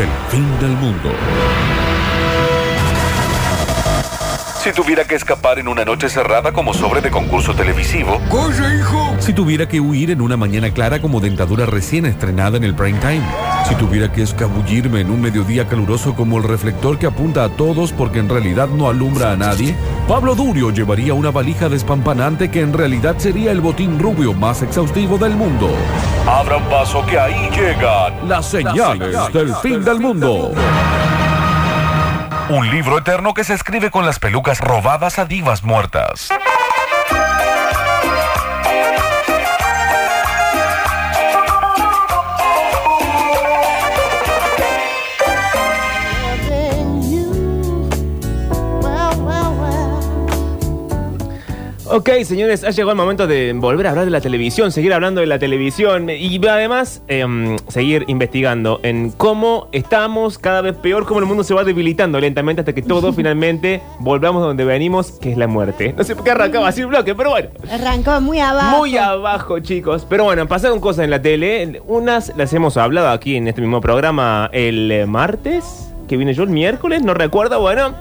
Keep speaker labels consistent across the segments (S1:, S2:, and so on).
S1: del fin del mundo. Si tuviera que escapar en una noche cerrada como sobre de concurso televisivo.
S2: ¡Coya, hijo!
S1: Si tuviera que huir en una mañana clara como dentadura recién estrenada en el prime time. Si tuviera que escabullirme en un mediodía caluroso como el reflector que apunta a todos porque en realidad no alumbra a nadie. Pablo Durio llevaría una valija despampanante que en realidad sería el botín rubio más exhaustivo del mundo. Abran paso que ahí llegan las señales, del fin del mundo. Un libro eterno que se escribe con las pelucas robadas a divas muertas.
S3: Ok, señores, ha llegado el momento de volver a hablar de la televisión, seguir hablando de la televisión y además em, seguir investigando en cómo estamos cada vez peor, cómo el mundo se va debilitando lentamente hasta que todos finalmente volvamos donde venimos, que es la muerte. No sé por qué arrancaba así el bloque, pero bueno.
S4: Arrancó muy abajo.
S3: Muy abajo, chicos. Pero bueno, pasaron cosas en la tele. Unas las hemos hablado aquí en este mismo programa el martes, que vine yo el miércoles, no recuerdo, bueno.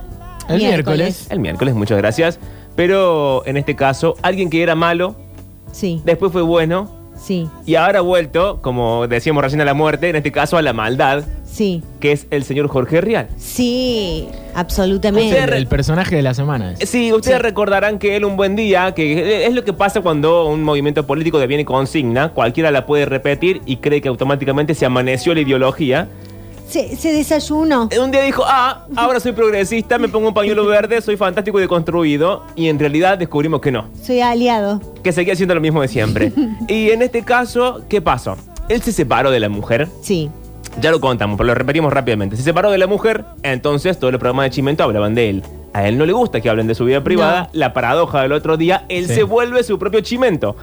S5: El
S4: Miércoles.
S5: miércoles.
S3: El miércoles, muchas gracias. Pero en este caso, alguien que era malo,
S4: Sí,
S3: después fue bueno,
S4: sí,
S3: y ahora ha vuelto, como decíamos recién a la muerte, en este caso a la maldad,
S4: sí.
S3: que es el señor Jorge Rial.
S4: Sí, absolutamente.
S3: Usted
S5: El personaje de la semana. es.
S3: Sí, ustedes
S4: Sí.
S3: recordarán que él un buen día, que es lo que pasa cuando un movimiento político deviene consigna, cualquiera la puede repetir y cree que automáticamente se amaneció la ideología.
S4: Se, se desayunó.
S3: Un día dijo, ah, ahora soy progresista, me pongo un pañuelo verde, soy fantástico y deconstruido, y en realidad descubrimos que no.
S4: Soy aliado.
S3: que seguía haciendo lo mismo de siempre. y en este caso, ¿qué pasó? Él se separó de la mujer.
S4: Sí.
S3: Ya lo contamos, pero lo repetimos rápidamente. Se separó de la mujer, entonces todos los programas de Chimento hablaban de él. A él no le gusta que hablen de su vida privada. La paradoja del otro día, él
S5: Sí.
S3: se vuelve su propio Chimento.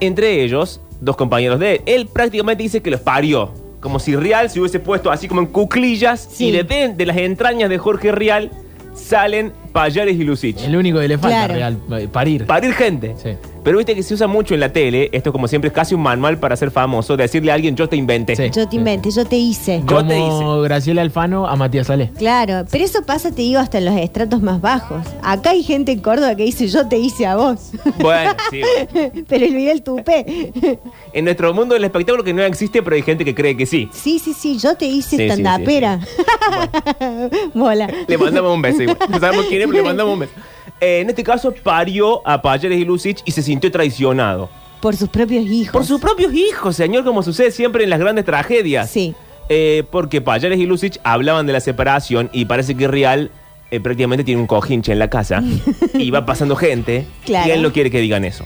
S3: Entre ellos, dos compañeros de él. Él prácticamente dice que los parió. Como si Real se hubiese puesto así como en cuclillas.
S4: Sí.
S3: Y de, de, de las entrañas de Jorge Real salen Payares y Lucich.
S5: El único que le falta,
S4: Claro.
S5: real, eh, parir.
S3: Parir gente.
S5: Sí.
S3: Pero viste que se usa mucho en la tele, esto como siempre es casi un manual para ser famoso, decirle a alguien yo te inventé.
S5: Sí.
S4: Yo te inventé, yo te hice.
S3: Yo te
S5: Como Graciela Alfano a Matías Ale.
S4: Claro, pero eso pasa, te digo, hasta en los estratos más bajos. Acá hay gente en Córdoba que dice, yo te hice a vos.
S3: Bueno, sí.
S4: pero olvidé el tupé.
S3: En nuestro mundo del espectáculo que no existe, pero hay gente que cree que sí.
S4: sí, sí, sí, yo te hice
S3: Sí, sí,
S4: tandapera. Mola.
S3: Le mandamos un beso igual. No sabemos quién es, pero le mandamos un beso. Eh, en este caso, parió a Payares y Lucich y se sintió traicionado.
S4: Por sus propios hijos.
S3: Por sus propios hijos, señor, como sucede siempre en las grandes tragedias.
S4: Sí.
S3: Eh, porque Payares y Lucich hablaban de la separación y parece que Real eh, prácticamente tiene un cojinche en la casa y va pasando gente
S4: Claro.
S3: y él no quiere que digan eso.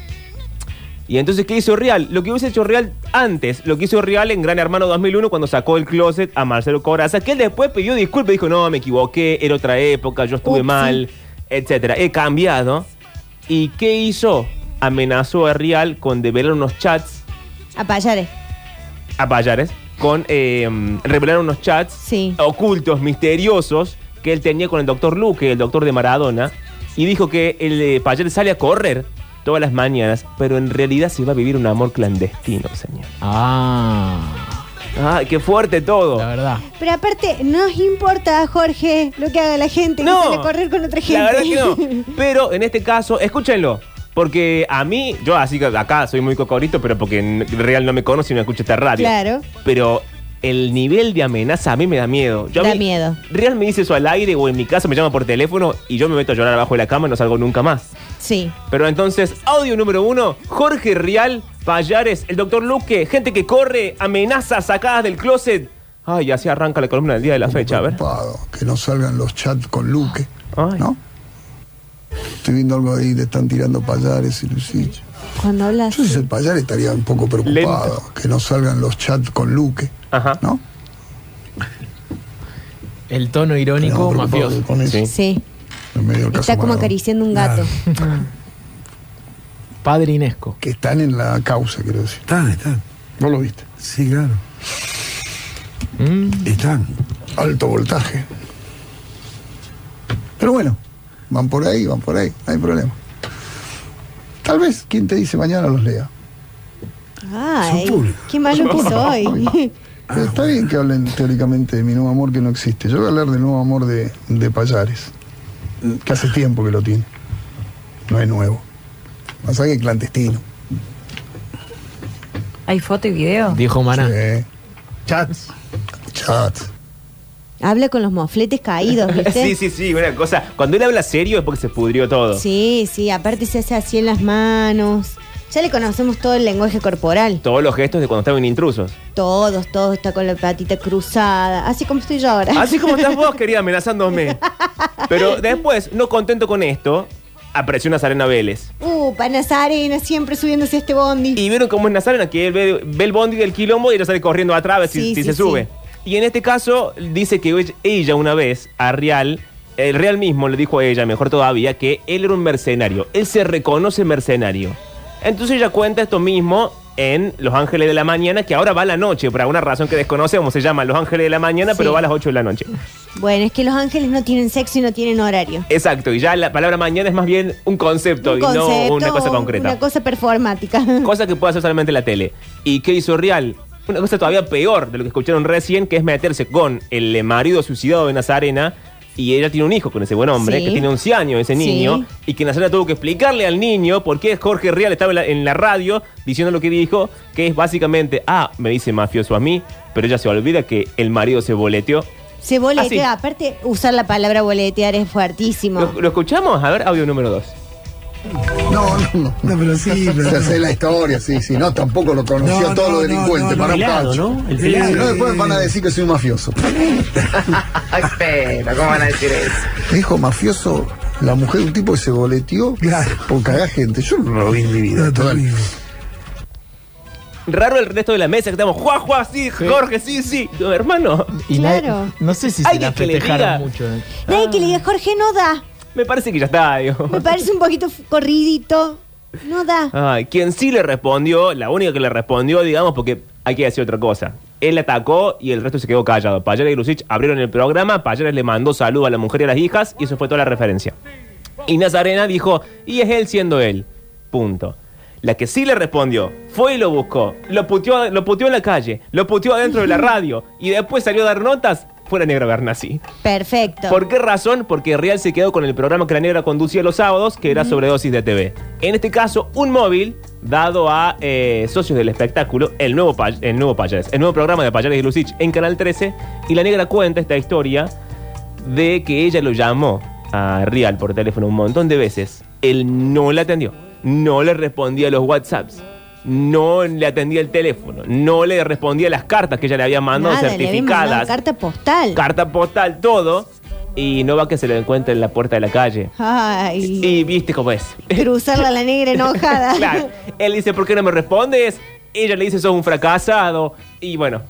S3: Y entonces, ¿qué hizo Real? Lo que hubiese hecho Real antes, lo que hizo Real en Gran Hermano 2001 cuando sacó el closet a Marcelo Coraza, que él después pidió disculpas, dijo, no, me equivoqué, era otra época, yo estuve mal, etcétera. He cambiado. ¿Y qué hizo? Amenazó a Real con develar unos chats
S4: A Payares.
S3: a Payares con eh, revelar unos chats
S4: Sí.
S3: ocultos, misteriosos que él tenía con el doctor Luque, el doctor de Maradona, y dijo que el eh, Payares sale a correr todas las mañanas, pero en realidad se va a vivir un amor clandestino, señor.
S5: Ah,
S3: ¡Ay, qué fuerte todo!
S5: la verdad.
S4: Pero aparte, no os importa, Jorge, lo que haga la gente, que sale a correr con otra gente.
S3: La verdad que no. Pero en este caso, escúchenlo. Porque a mí, yo así que acá soy muy cocorito, pero porque en real no me conoce y no escucho esta radio.
S4: Claro.
S3: Pero el nivel de amenaza a mí me da miedo. Yo
S4: Da
S3: mí-
S4: miedo.
S3: Real me dice eso al aire o en mi casa me llama por teléfono y yo me meto a llorar abajo de la cama y no salgo nunca más.
S4: Sí.
S3: Pero entonces, audio número uno, Jorge Real, Payares, el doctor Luque, gente que corre, amenazas sacadas del closet. Ay, así arranca la columna del día de la fecha, a ver.
S2: Preocupado, que no salgan los chats con Luque,
S3: Ay.
S2: ¿no? Estoy viendo algo ahí, le están tirando payares y Lucich.
S4: Cuando hablas.
S2: Yo si soy payar estaría un poco preocupado,
S3: Lento.
S2: que no salgan los chats con Luque,
S3: Ajá.
S2: ¿no?
S5: El tono irónico mafioso.
S2: con eso,
S3: Sí.
S4: Sí.
S2: en medio del caso
S4: Está como
S2: Maradona.
S4: acariciando un gato.
S5: Padre Inesco.
S2: Que están en la causa, quiero decir.
S6: Están, están.
S2: ¿Vos lo viste?
S6: Sí, claro.
S5: Mm,
S6: Están.
S2: Alto voltaje. Pero bueno, van por ahí, van por ahí, no hay problema. Tal vez, ¿quién te dice mañana los lea?
S4: Ay, qué malo que soy.
S2: Está bien que hablen teóricamente de mi nuevo amor que no existe. Yo voy a hablar del nuevo amor de, de Payares, que hace tiempo que lo tiene. No es nuevo. Pasa que es clandestino.
S6: ¿Hay foto y video?
S5: Dijo Maná.
S2: Sí.
S7: Chats.
S2: Chat.
S4: Habla con los mofletes caídos, ¿viste?
S3: Sí, sí, sí, una cosa. Cuando él habla serio es porque se pudrió todo.
S4: Sí, sí, aparte se hace así en las manos. Ya le conocemos todo el lenguaje corporal.
S3: Todos los gestos de cuando estaban intrusos.
S4: Todos, todos está con la patita cruzada. Así como estoy yo ahora.
S3: Así como estás vos, querida, amenazándome. Pero después, no contento con esto, apareció Nazarena Vélez.
S4: Uh, para Nazarena, siempre subiéndose a este bondi.
S3: Y vieron cómo es Nazarena, que él ve, ve el bondi del quilombo y ella sale corriendo atrás a ver si,
S4: Sí,
S3: si
S4: sí,
S3: se sube. Y en este caso, dice que ella una vez a Real, el Real mismo le dijo a ella, mejor todavía, que él era un mercenario. Él se reconoce mercenario. Entonces ella cuenta esto mismo en Los Ángeles de la Mañana, que ahora va a la noche, por alguna razón que desconocemos, se llama Los Ángeles de la Mañana,
S4: Sí.
S3: pero va a las 8 de la noche.
S4: Bueno, es que los ángeles no tienen sexo y no tienen horario.
S3: Exacto, y ya la palabra mañana es más bien un concepto,
S4: Un
S3: y
S4: concepto,
S3: no una cosa concreta.
S4: Una cosa performática.
S3: Cosa que puede hacer solamente la tele. ¿Y qué hizo Real? Una cosa todavía peor de lo que escucharon recién, que es meterse con el marido suicidado de Nazarena. Y ella tiene un hijo con ese buen hombre,
S4: Sí.
S3: que tiene 11 años ese niño, y que Nazarena tuvo que explicarle al niño por qué Jorge Real estaba en la, en la radio diciendo lo que dijo, que es básicamente, ah, me dice mafioso a mí, pero ella se olvida que el marido se boleteó.
S4: Se boletea.
S3: Así.
S4: Aparte, usar la palabra boletear es fuertísimo.
S3: ¿Lo, lo escuchamos? A ver, audio número 2.
S2: No, no, no.
S7: No, pero sí, pero.
S2: Se hace la historia, sí, sí. No, tampoco lo conoció
S7: No,
S2: todos los
S7: no,
S2: delincuentes.
S7: no,
S2: para un
S8: pelado,
S2: cacho.
S8: ¿no? El
S2: Sí,
S8: pelado.
S2: si no, después van a decir que soy un mafioso.
S9: Ay, pero, ¿cómo van a decir eso?
S2: Dijo mafioso la mujer de un tipo que se boleteó
S7: Claro.
S2: por cagar gente. Yo no lo vi en mi vida.
S7: No,
S2: Total.
S7: terrible.
S3: Raro el resto de la mesa que estamos, Juan, Juan, sí, Jorge, sí, sí. No, hermano,
S5: Y la-
S4: Claro.
S5: no sé si se la festejaron mucho. eh.
S4: Nadie que le diga, Jorge, no da.
S3: Me parece que ya está, digo.
S4: Me parece un poquito corridito. No da.
S3: Ay, quien sí le respondió, la única que le respondió, digamos, porque hay que decir otra cosa. Él atacó y el resto se quedó callado. Payares y Lucich abrieron el programa, Payares le mandó saludos a la mujer y a las hijas y eso fue toda la referencia. Y Nazarena dijo, y es él siendo él. Punto. La que sí le respondió fue y lo buscó, lo puteó, lo puteó en la calle, lo puteó adentro de la radio y después salió a dar notas, fue la negra Bernassi.
S4: Perfecto.
S3: ¿Por qué razón? Porque Real se quedó con el programa que la negra conducía los sábados, que era sobredosis de TV. En este caso, un móvil dado a eh, socios del espectáculo, el nuevo, pa- el nuevo Payares, el nuevo programa de Payares y Lucich en Canal 13, y la negra cuenta esta historia de que ella lo llamó a Real por teléfono un montón de veces. Él no le atendió, no le respondía a los WhatsApps. No le atendía el teléfono, no le respondía las cartas que ella le había mandado
S4: Nada, le había mandado
S3: certificadas
S4: carta postal.
S3: carta postal, todo, y no va que se lo encuentre en la puerta de la calle.
S4: Ay.
S3: Y viste cómo es.
S4: Cruzarla a la negra enojada.
S3: claro. Él dice, ¿por qué no me respondes? Ella le dice, sos un fracasado. Y bueno,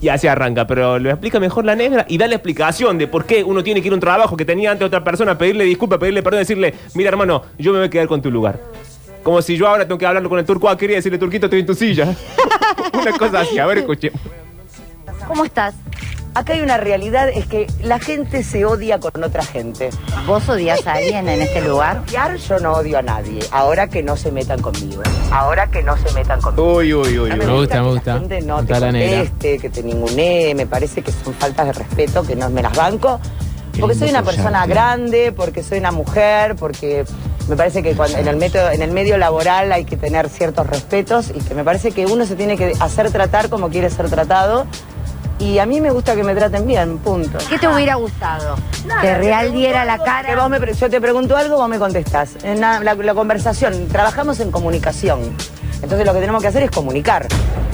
S3: ya se arranca, pero lo explica mejor la negra y da la explicación de por qué uno tiene que ir a un trabajo que tenía antes otra persona, pedirle disculpas, pedirle perdón, decirle, mira hermano, yo me voy a quedar con tu lugar. Como si yo ahora tengo que hablarlo con el turco, ah, quería decirle, turquito, estoy en tu silla. Una cosa así, a ver, escuchemos.
S9: ¿Cómo estás? Acá hay una realidad, es que la gente se odia con otra gente.
S6: ¿Vos odias a alguien en este lugar?
S9: Odiar, yo no odio a nadie. Ahora que no se metan conmigo. Ahora que no se metan conmigo.
S3: Uy, uy, uy,
S9: No
S3: uy.
S5: Me gusta,
S9: que
S5: me
S9: la
S5: gusta.
S9: gente no te
S5: Está la negra.
S9: conteste, que te ningunee, me parece que son faltas de respeto, que no me las banco. Porque soy una persona grande, porque soy una mujer, porque me parece que cuando- en, el método, en el medio laboral hay que tener ciertos respetos y que me parece que uno se tiene que hacer tratar como quiere ser tratado. Y a mí me gusta que me traten bien, punto.
S6: ¿Qué te hubiera gustado? ¿Que Real diera la
S9: Que
S6: cara?
S9: vos me yo te pregunto algo, vos me contestás. En la, la- la conversación, trabajamos en comunicación. Entonces lo que tenemos que hacer es comunicar.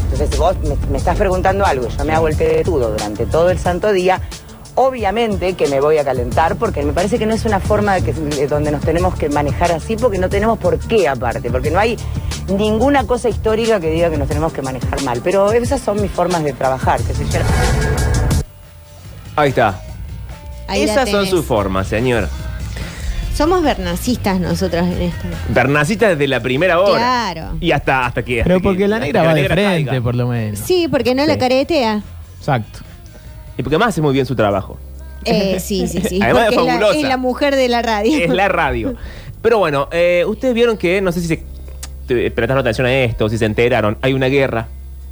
S9: Entonces si vos me, me estás preguntando algo, yo me hago el pedetudo durante todo el santo día, obviamente que me voy a calentar porque me parece que no es una forma de que, de donde nos tenemos que manejar así porque no tenemos por qué aparte, porque no hay ninguna cosa histórica que diga que nos tenemos que manejar mal. Pero esas son mis formas de trabajar, que sé yo.
S3: Ahí está.
S4: Ahí
S3: Esas son sus formas, señor.
S4: Somos bernasistas nosotros en esto.
S3: Bernacita desde la primera hora.
S4: Claro.
S3: Y hasta, hasta que.
S5: Pero
S3: hasta
S5: porque
S3: que-
S5: la negra va de frente,
S3: caiga.
S5: por lo menos.
S4: Sí, porque no la caretea.
S5: Exacto.
S3: Y porque más hace muy bien su trabajo.
S4: Eh, sí, sí, sí.
S3: Además es
S4: es la,
S3: fabulosa.
S4: es la mujer de la radio.
S3: Es la radio. Pero bueno, eh, ustedes vieron que, no sé si se prestaron atención a esto, si se enteraron, hay una guerra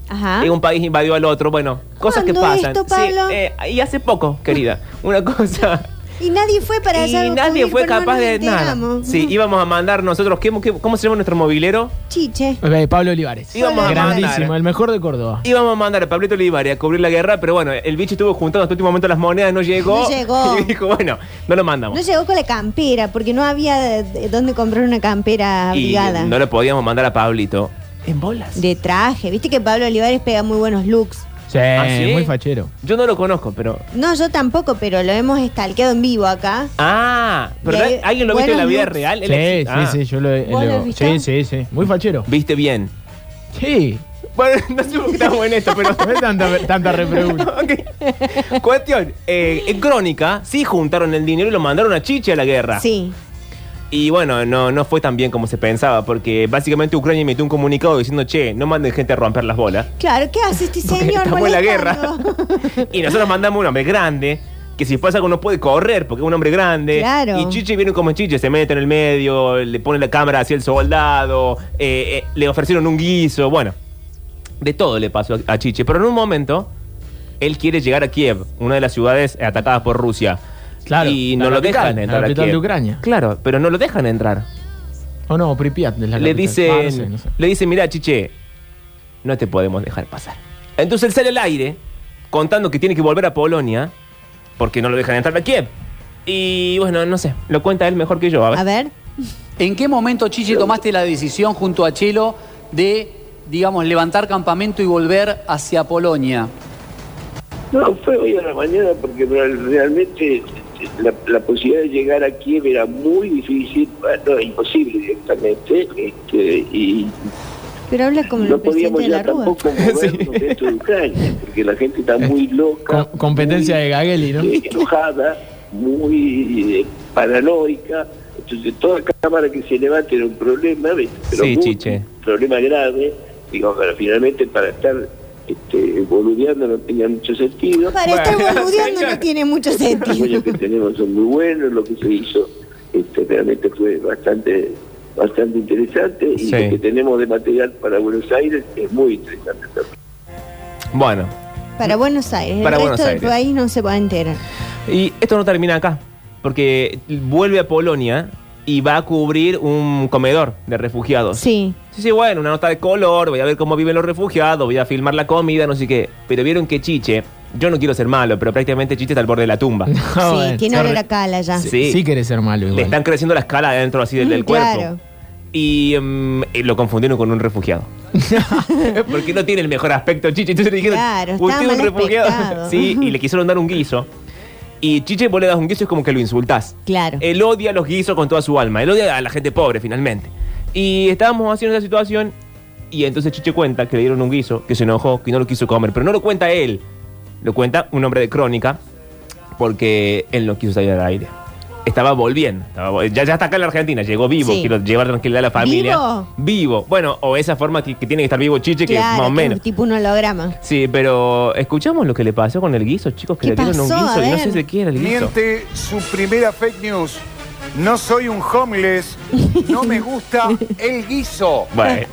S4: Ajá.
S3: Y un país invadió al otro. Bueno, cosas que
S4: ¿Cuándo
S3: pasan.
S4: esto, Pablo?
S3: Sí, eh, y hace poco, querida. Una cosa.
S4: Y nadie fue para
S3: y
S4: hacer algo
S3: nadie fue capaz de nada. Sí, íbamos a mandar nosotros. ¿qué, qué- cómo se llama nuestro movilero?
S4: Chiche.
S5: Pablo Olivares.
S3: Íbamos a
S5: Grandísimo,
S3: mandar.
S5: el mejor de Córdoba.
S3: Íbamos a mandar a Pablito Olivares a cubrir la guerra, pero bueno, el bicho estuvo juntando hasta el último momento las monedas, no llegó.
S4: No llegó.
S3: Y dijo, bueno, no lo mandamos.
S4: No llegó con la campera, porque no había de- de dónde comprar una campera
S3: y
S4: abrigada.
S3: no le podíamos mandar a Pablito en bolas.
S4: De traje. Viste que Pablo Olivares pega muy buenos looks.
S5: Sí,
S3: ¿Ah, sí?
S5: muy fachero.
S3: Yo no lo conozco, pero.
S4: No, yo tampoco, pero lo hemos stalkeado en vivo acá.
S3: Ah, pero
S4: hay
S3: ¿alguien lo viste en la vida
S4: looks.
S3: real? Él
S5: Sí, sí,
S3: ah,
S5: sí, yo lo, he-. Sí, sí, sí. Muy fachero.
S3: Viste bien.
S5: Sí.
S3: Bueno, no sé por qué estamos en esto, pero.
S5: No es tanta, tanta repregunta.
S3: Ok. Cuestión, eh, en Crónica sí juntaron el dinero y lo mandaron a Chiche a la guerra.
S4: Sí.
S3: Y bueno, no, no fue tan bien como se pensaba, porque básicamente Ucrania emitió un comunicado diciendo, che, no manden gente a romper las bolas.
S4: Claro, ¿qué hace este
S3: Porque
S4: señor?
S3: estamos en la guerra. y nosotros mandamos un hombre grande, que si pasa algo no puede correr, porque es un hombre grande.
S4: Claro.
S3: Y Chiche viene como Chiche, se mete en el medio, le pone la cámara hacia el soldado, eh, eh, le ofrecieron un guiso, bueno. De todo le pasó a Chiche. Pero en un momento, él quiere llegar a Kiev, una de las ciudades atacadas por Rusia.
S5: Claro,
S3: Y
S5: la
S3: no lo
S5: capital,
S3: dejan
S5: la
S3: entrar a
S5: capital
S3: Kiev.
S5: de Ucrania.
S3: Claro, pero no lo dejan entrar.
S5: O no, Pripyat es la
S3: le dicen,
S5: Ah, no sé, no sé.
S3: le dicen, mira, Chiche, no te podemos dejar pasar. Entonces él sale al aire contando que tiene que volver a Polonia porque no lo dejan entrar a Kiev. Y bueno, no sé, lo cuenta él mejor que yo. A ver.
S4: A ver.
S8: ¿En qué momento, Chiche, tomaste la decisión junto a Chelo de, digamos, levantar campamento y volver hacia Polonia?
S10: No, fue hoy a la mañana porque real- realmente la, la posibilidad de llegar a Kiev era muy difícil, bueno, imposible directamente, este, y
S4: Pero habla como
S10: no
S4: el presidente
S10: podíamos
S4: de la Rúa.
S10: tampoco movernos dentro de Ucrania, porque la gente está muy loca,
S5: Com- competencia de Gageli, ¿no?
S10: eh, enojada, muy eh, paranoica, entonces toda cámara que se levante era un problema, pero
S3: Sí,
S10: muy-
S3: Chiche.
S10: un problema grave, digo, pero finalmente para estar este, boludeando no tenía mucho sentido.
S4: Para estar boludeando no tiene mucho
S10: Los
S4: sentido.
S10: apoyos que tenemos son muy buenos, lo que se hizo este, realmente fue bastante bastante interesante y
S3: Sí.
S10: lo que tenemos de material para Buenos Aires es muy interesante también.
S3: Bueno,
S4: Para Buenos Aires.
S3: Para
S4: el
S3: Buenos
S4: resto
S3: Aires.
S4: del país no se va a enterar.
S3: y esto no termina acá, porque vuelve a Polonia y va a cubrir un comedor de refugiados.
S4: Sí.
S3: Sí, sí, bueno, una nota de color, voy a ver cómo viven los refugiados, voy a filmar la comida, no sé qué. Pero vieron que Chiche, yo no quiero ser malo, pero prácticamente Chiche está al borde de la tumba.
S5: No,
S4: sí,
S5: bueno,
S4: tiene olor a cala ya.
S3: Sí.
S5: Sí, sí querés ser malo
S3: Le
S5: igual.
S3: están creciendo la escala adentro así del, del
S4: Mm,
S3: cuerpo.
S4: claro.
S3: Y, mm, y lo confundieron con un refugiado. Porque no tiene el mejor aspecto, Chiche. Entonces le dijeron,
S4: Claro,
S3: "¿Usted es un refugiado?
S4: aspectado.
S3: Sí, y le quisieron dar un guiso. Y Chiche, vos le das un guiso, es como que lo insultás.
S4: Claro.
S3: Él odia los guisos con toda su alma. Él odia a la gente pobre, finalmente. Y estábamos haciendo esa situación. Y entonces Chiche cuenta que le dieron un guiso, que se enojó, que no lo quiso comer. Pero no lo cuenta él. Lo cuenta un hombre de crónica. Porque él no quiso salir al aire. Estaba volviendo. Estaba ya, ya está acá en la Argentina. Llegó vivo.
S4: Sí.
S3: Quiero llevar tranquilidad a la familia.
S4: ¿Vivo?
S3: Vivo. Bueno, o esa forma que, que tiene que estar vivo Chiche, que más o
S4: que
S3: menos.
S4: es tipo un holograma.
S3: Sí, pero escuchamos lo que le pasó con el guiso, chicos, que
S4: ¿Qué
S3: le dieron un
S4: pasó?
S3: guiso
S4: A
S3: y no
S4: ver.
S3: sé de qué era el guiso.
S11: Miente su primera fake news. No soy un homeless. No me gusta el guiso.
S3: Bueno.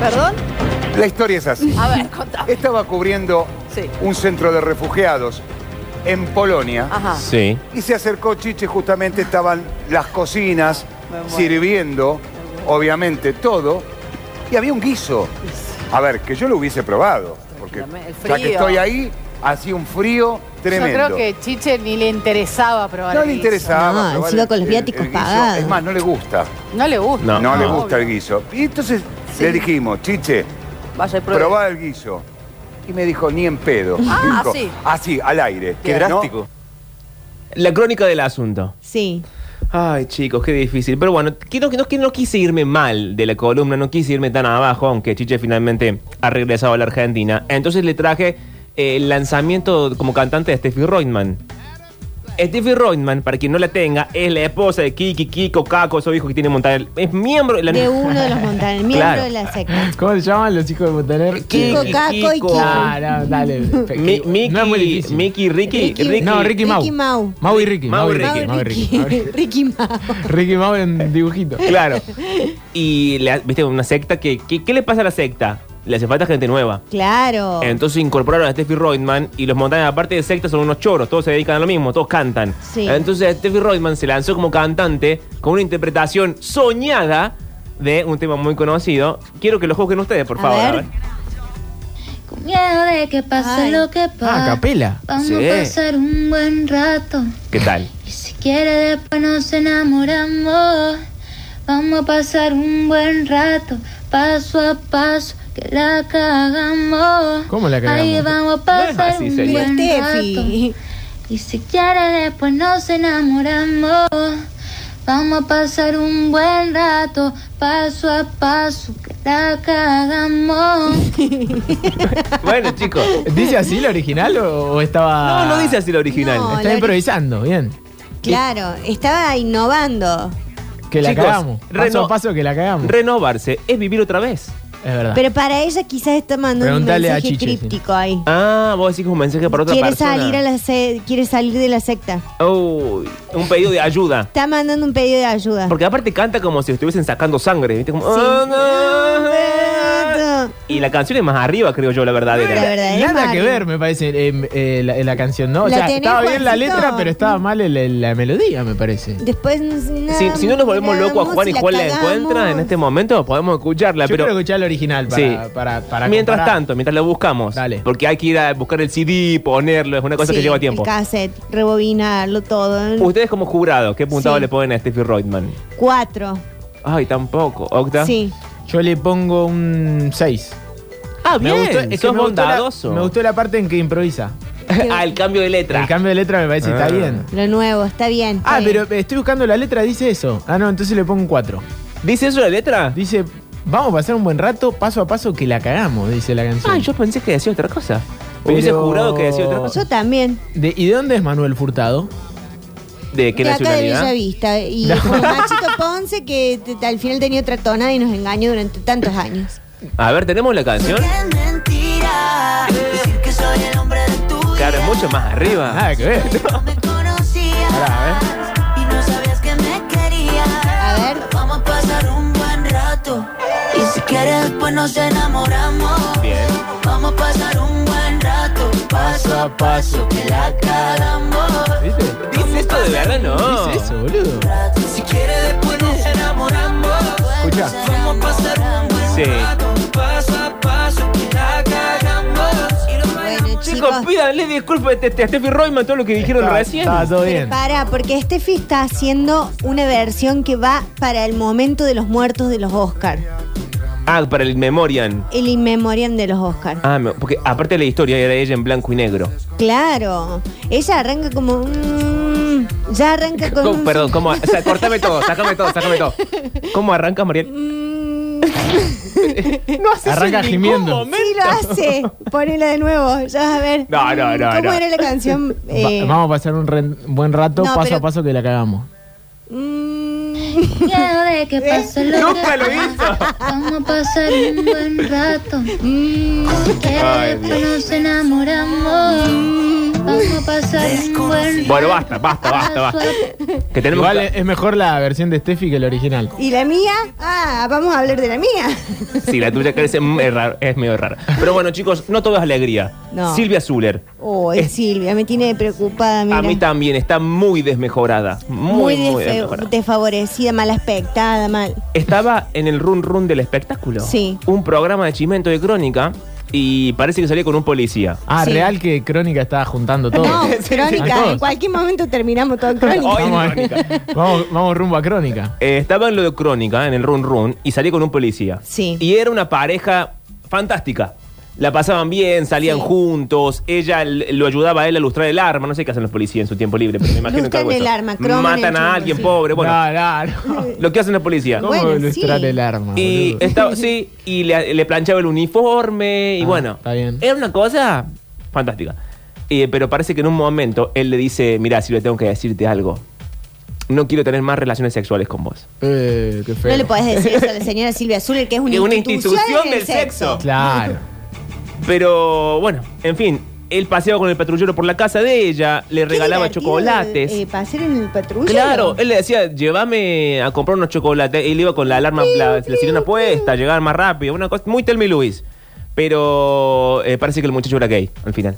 S12: ¿Perdón?
S11: La historia es así.
S12: A ver, contame.
S11: Estaba cubriendo
S12: Sí.
S11: un centro de refugiados en Polonia.
S12: Ajá.
S3: Sí.
S11: Y se acercó Chiche, justamente estaban las cocinas sirviendo, obviamente todo, y había un guiso. A ver, que yo lo hubiese probado, porque
S12: El
S11: ya que
S12: frío.
S11: estoy ahí, hacía un frío tremendo.
S12: Yo creo que Chiche ni le interesaba probar
S11: no
S12: el
S11: le
S12: guiso.
S11: interesaba.
S4: No,
S11: probar
S4: encima
S11: el-
S4: con los viáticos
S11: guiso.
S4: pagados.
S11: Es más, no le gusta.
S12: No le gusta.
S3: No.
S11: No, le gusta el guiso. Y entonces le dijimos, Chiche,
S12: Vaya y pruebe.
S11: probá el guiso. Y me dijo, ni en pedo.
S12: Ah,
S11: Dijo,
S12: así.
S11: Así, al aire.
S12: Qué
S11: ¿no?
S12: drástico.
S3: La crónica del asunto.
S4: Sí.
S3: Ay, chicos, qué difícil. Pero bueno, que no, que no, que no quise irme mal de la columna, no quise irme tan abajo, aunque Chiche finalmente ha regresado a la Argentina. Entonces le traje eh, el lanzamiento como cantante de Steffi Reutemann. Steffi Reutemann, para quien no la tenga, es la esposa de Kiki, Kiko, Caco, esos hijos que tiene Montaner. Es miembro de la
S4: De uno de los Montaner, miembro
S3: Claro.
S4: de la secta.
S5: ¿Cómo se llaman los hijos de Montaner?
S4: Kiko, Caco y Kiko.
S5: Ah, no, dale.
S3: Mi- Mickey,
S5: no es muy difícil.
S3: Mickey, Ricky,
S4: Ricky-
S3: Ricky.
S5: No, Ricky Mau.
S4: Ricky Mau.
S5: Mau y Ricky.
S3: Mau y
S5: Ricky.
S3: Ricky.
S5: Mau y Ricky. Mau y Ricky.
S4: Ricky Mau.
S5: Ricky Mau en dibujito.
S3: Claro. Y, le- viste, una secta que, que- ¿Qué le pasa a la secta? Le hace falta gente nueva.
S4: Claro.
S3: Entonces incorporaron a Steffi Reutemann y los Montaner, aparte de secta, son unos choros, todos se dedican a lo mismo, todos cantan.
S4: Sí.
S3: Entonces Steffi Reutemann se lanzó como cantante con una interpretación soñada de un tema muy conocido. Quiero que lo juzguen ustedes, por
S4: A
S3: favor.
S4: ver.
S3: a ver.
S13: Con miedo de que pase
S4: Ay.
S13: lo que pase.
S5: Ah, capela.
S13: Vamos
S3: Sí.
S13: a pasar un buen rato.
S3: ¿Qué tal?
S13: Y si quiere después nos enamoramos. Vamos a pasar un buen rato, paso a paso, que la cagamos.
S5: ¿Cómo la cagamos?
S13: Ahí vamos a
S3: No
S13: pasar
S3: es así,
S13: un buen rato. Y si quiere después nos enamoramos. Vamos a pasar un buen rato, paso a paso, que la cagamos.
S3: Bueno, chicos.
S5: ¿Dice así la original o, o estaba.?
S3: No, no dice así la original.
S4: No.
S5: Está
S4: la ori-
S5: improvisando, bien.
S4: Claro, estaba innovando.
S5: Que la
S3: Chicos,
S5: cagamos. Paso a paso que la cagamos.
S3: Renovarse es vivir otra vez.
S5: Es verdad.
S4: Pero para ella quizás está mandando un
S5: a
S4: mensaje
S5: Chiche,
S4: críptico ahí.
S3: Ah, vos decís un mensaje para otra
S4: Quiere
S3: persona.
S4: salir, a la se- quiere salir de la secta.
S3: Uy, un pedido de ayuda.
S4: Está mandando un pedido de ayuda.
S3: Porque aparte canta como si estuviesen sacando sangre, ¿viste? Como,
S4: Sí.
S3: "Ah, no". Y la canción es más arriba, creo yo, la verdadera.
S4: La
S5: Nada que ver, me parece, eh, eh, la, la canción, ¿no? O
S4: ¿La
S5: sea, estaba bien la letra, pero estaba mal el- el- la melodía, me parece.
S4: Después
S3: Si, si no nos volvemos locos a Juan y
S4: la
S3: Juan la encuentra en este momento, podemos escucharla,
S5: Yo
S3: pero
S5: quiero escuchar el original para,
S3: Sí.
S5: para, para
S3: mientras
S5: comparar.
S3: tanto, mientras lo buscamos,
S5: Dale.
S3: porque hay que ir a buscar el CD, ponerlo, es una cosa
S4: Sí,
S3: que lleva tiempo.
S4: El cassette, rebobinarlo todo.
S3: Ustedes como jurado, ¿qué puntado
S4: Sí.
S3: le ponen a Steffi Reutemann?
S4: Cuatro.
S3: Ay, tampoco. ¿Octa?
S4: Sí.
S5: Yo le pongo un 6.
S3: Ah, bien,
S5: Me gustó, es que me gustó, la,
S3: bondadoso.
S5: me gustó la parte en que improvisa.
S3: ah, el cambio de letra.
S5: El cambio de letra me parece que
S3: Ah.
S5: está bien.
S4: Lo nuevo, está bien. está
S5: Ah,
S4: bien.
S5: pero estoy buscando la letra, dice eso. Ah, no, entonces le pongo un 4.
S3: ¿Dice eso la letra?
S5: Dice, vamos a pasar un buen rato, paso a paso que la cagamos, dice la canción.
S3: Ah, yo pensé que decía otra cosa.
S5: Pero-
S3: Hubiese jurado que decía otra cosa.
S4: Yo también.
S5: De- ¿Y de dónde es Manuel Furtado?
S3: ¿De qué
S4: de acá de? Bellavista. Y como Machito Ponce, que te- al final tenía otra tonada y nos engañó durante tantos años.
S3: A ver, ¿tenemos la canción?
S13: mentira. Decir que soy el hombre de tu
S3: Claro, es mucho más arriba.
S5: Nada que ver.
S13: No me conocías
S5: Pará,
S13: y no sabías que me querías.
S4: A ver.
S13: Vamos a pasar un buen rato y si quieres después nos enamoramos.
S3: Bien.
S13: Vamos a pasar un buen rato, paso a paso que la cagamos.
S5: ¿Viste?
S3: ¿Dice esto de verdad? No.
S5: Dice eso, boludo.
S13: Si quieres después nos enamoramos.
S5: Escucha.
S13: Vamos a pasar un buen
S3: Sí.
S13: rato, paso a paso que la cagamos. Y lo
S4: Bueno,
S3: Chicos,
S4: chicos.
S3: pídanle disculpas a a Steffi Reutemann todo lo que dijeron
S5: Estaba-
S3: recién.
S5: Estaba todo bien.
S4: para, porque Steffi está haciendo una versión que va para el momento de los muertos de los Oscars.
S3: Ah, para el Memoriam.
S4: El inmemorial de los Oscars.
S3: Ah, me- porque aparte la historia era ella en blanco y negro.
S4: Claro. Ella arranca como. mm, ya arranca con.
S3: ¿Cómo-
S4: un-
S3: perdón, ¿cómo? O sea, cortame todo, sácame todo, sácame todo. ¿Cómo arranca Mariel?
S4: Mm,
S3: No hace
S5: Arranca
S3: eso en ningún
S5: gimiendo.
S3: momento.
S4: sí lo hace. Ponela de nuevo. Ya vas a ver.
S3: No, no, no,
S4: ¿Cómo
S3: no.
S4: era la canción?
S5: Va-
S4: Eh,
S5: vamos a pasar un ren- buen rato,
S4: No,
S5: paso
S4: pero-
S5: a paso que la cagamos.
S4: mm,
S13: Miedo de que pase lo
S3: Nunca
S13: que
S3: lo hizo.
S13: Vamos a pasar un buen rato. Que nos enamoramos. Vamos a pasar un buen rato.
S3: Bueno, basta, basta, basta, basta. Que tenemos
S5: Igual
S3: que-
S5: es mejor la versión de Steffi que la original.
S4: ¿Y la mía? Ah, vamos a hablar de la mía.
S3: Sí, la tuya que es, es raro- es medio rara. Pero bueno, chicos, no todo es alegría.
S4: No.
S3: Silvia Zuller.
S4: Oh, es Silvia, me tiene preocupada, mira.
S3: A mí también está muy desmejorada. Muy,
S4: Muy,
S3: muy,
S4: desfe-
S3: desmejorada.
S4: desfavorecida, mal aspectada, mal.
S3: Estaba en el run run del espectáculo.
S4: Sí.
S3: Un programa de chimento de crónica y parece que salía con un policía.
S5: Ah,
S4: Sí.
S5: real que Crónica estaba juntando todo.
S4: No, crónica, en cualquier momento terminamos todo en crónica.
S3: Hoy-
S5: vamos, a-
S3: Crónica.
S5: vamos, vamos rumbo a Crónica.
S3: Eh, estaba en lo de crónica, en el run run, y salía con un policía.
S4: Sí.
S3: Y era una pareja fantástica. La pasaban bien, salían
S4: Sí.
S3: juntos, ella lo ayudaba a él a lustrar el arma, no sé qué hacen los policías en su tiempo libre, pero me imagino que algo
S4: el arma, croman
S3: Matan
S4: el
S3: a alguien
S4: sí.
S3: pobre, bueno,
S5: no, no, no.
S3: lo que hacen los policías.
S5: ¿Cómo
S4: Bueno,
S5: ilustrar
S4: sí.
S5: el arma?
S3: Y estaba, sí, y le, le planchaba el uniforme, y
S5: Ah,
S3: bueno.
S5: está bien.
S3: Era una cosa fantástica. Eh, pero parece que en un momento él le dice, mira, Silvia, tengo que decirte algo. No quiero tener más relaciones sexuales con vos.
S5: Eh, qué feo.
S4: No le podés decir eso a la señora Silvia Zuller, que es una,
S3: una
S4: institución,
S3: institución del sexo.
S5: Claro.
S3: Pero bueno, en fin, él paseaba con el patrullero por la casa de ella, le regalaba chocolates.
S4: Eh, pasear en el patrullero.
S3: Claro, él le decía, llévame a comprar unos chocolates. Él iba con la alarma, la, la sirena puesta, llegar más rápido. Una cosa muy Telmy Luis. Pero eh, parece que el muchacho era gay al final.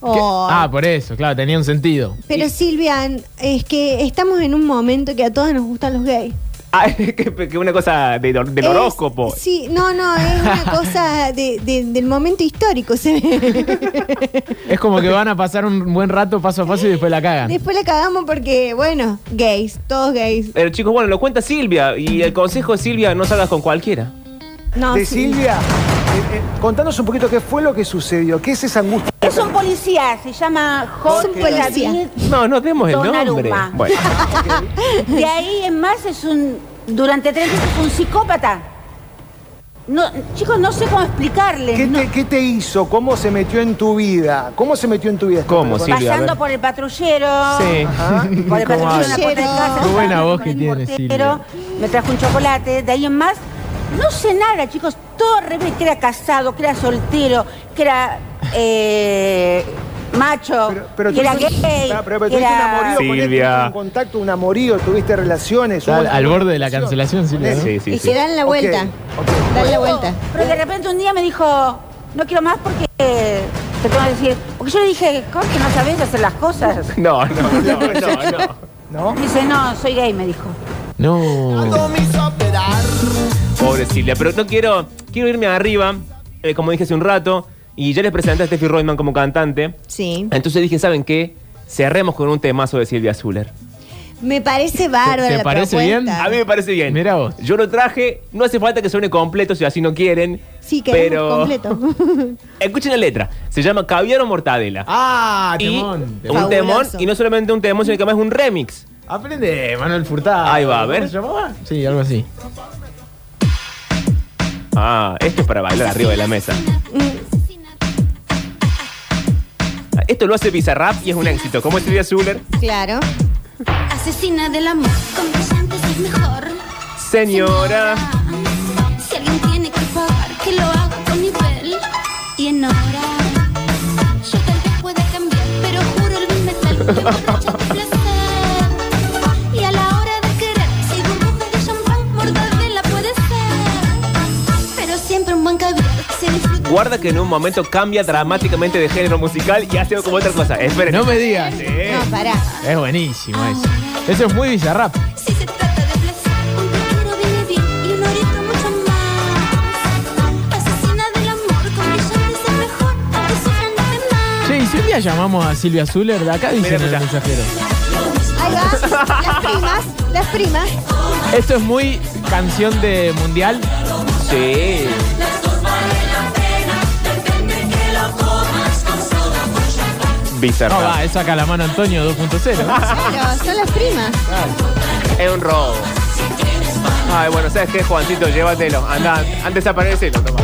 S4: Oh,
S5: Ah, por eso, claro, tenía un sentido.
S4: Pero Silvia, es que estamos en un momento que a todos nos gustan los gays.
S3: Ah, que, que una cosa de- del
S4: Es-
S3: horóscopo.
S4: Sí, no, no, es una cosa de- de- del momento histórico. Se ve.
S5: Es como que van a pasar un buen rato paso a paso y después la cagan.
S4: Después la cagamos porque, bueno, gays, todos gays.
S3: Pero chicos, bueno, lo cuenta Silvia. Y el consejo de Silvia, no salgas con cualquiera.
S4: No,
S14: de
S4: sí.
S14: Silvia, eh, contanos un poquito qué fue lo que sucedió, qué es esa angustia.
S15: Es un policía, se llama Jorge
S4: policía.
S15: David
S3: No, no demos el nombre. Bueno,
S15: De ahí en más es un. Durante tres meses fue un psicópata. No, chicos, no sé cómo explicarles.
S14: ¿Qué
S15: no-
S14: te, qué te hizo? ¿Cómo se metió en tu vida? ¿Cómo se metió en tu vida?
S3: ¿Cómo, Silvia? A
S15: pasando
S3: ver.
S15: por el patrullero.
S3: Sí.
S14: Ajá.
S15: Por el
S5: ¿Cómo
S15: patrullero en la puerta de casa.
S5: Qué buena voz
S15: con
S5: que
S15: el
S5: tiene,
S15: portero,
S5: Silvia.
S15: Me trajo un chocolate. De ahí en más, no sé nada, chicos. Todo al revés, que era casado, que era soltero, que era eh, macho,
S14: Pero
S15: que era gay.
S14: Pero, pero
S15: que
S14: tuviste un
S15: era-
S14: amorío con él,
S3: Silvia.
S14: tuviste un contacto, un amorío, tuviste relaciones.
S5: Está
S14: hubo
S5: al,
S14: una
S5: al borde de la cancelación, Silvia. ¿no?
S3: sí, sí,
S4: y
S3: sí.
S4: se dan la vuelta.
S14: Ok,
S4: Dan la vuelta.
S15: Pero de repente un día me dijo, no quiero más porque eh, te tengo que decir. Porque yo le dije, Jorge, no sabes hacer las cosas.
S3: No, no, no, no, no.
S14: ¿No?
S15: Dice, no, soy gay, me dijo.
S5: No.
S3: Pobre Silvia. Pero no quiero, quiero irme arriba, eh, como dije hace un rato, y ya les presenté a Steffi Reutemann como cantante.
S4: Sí.
S3: Entonces dije, ¿saben qué? Cerremos con un temazo de Silvia Zuller.
S4: Me parece bárbaro
S5: ¿Te
S4: la
S5: parece
S4: propuesta.
S5: bien?
S3: A mí me parece bien.
S5: Mira vos.
S3: Yo lo traje, no hace falta que suene completo si así no quieren.
S4: Sí, queremos
S3: pero
S4: completo.
S3: escuchen la letra. Se llama Caviar o Mortadela.
S5: Ah,
S3: y
S5: temón.
S3: un
S4: Fabuloso.
S3: temón, y no solamente un temón, sino que además es un remix.
S5: Aprende, Manuel Furtado.
S3: Ahí va, a ver.
S5: ¿Cómo se llamaba? Sí, algo así.
S3: Ah, esto es para bailar arriba de la mesa. Esto lo hace Bizarrap y es un éxito. ¿Cómo es Silvia Zuller?
S4: claro.
S13: Asesina del amor, con brillantes es mejor.
S3: Señora.
S13: Si alguien tiene que pagar, que lo haga con nivel y en hora. Yo tal vez pueda cambiar, pero juro el metal
S3: Guarda que en un momento cambia dramáticamente de género musical y hace como otra cosa. Esperen.
S5: No me digas.
S3: Sí.
S4: No, pará.
S5: Es buenísimo eso. Eso es muy bizarrap.
S13: Si se trata de placer, un te quiero viene bien y mucho más. Asesina del amor, con brillantes es mejor, sufran los demás.
S5: Che, y si un día llamamos a Silvia Zuller, de acá dicen en el mensajero.
S4: Ahí va. Las primas, las primas.
S5: Esto es muy canción de mundial.
S3: Sí.
S5: No
S3: Bizarrap.
S5: va, es saca la mano Antonio 2.0.
S4: Pero son las primas.
S3: Es un robo. Ay, bueno, ¿sabes qué, Juancito? Llévatelo. Anda, antes aparece, lo toma.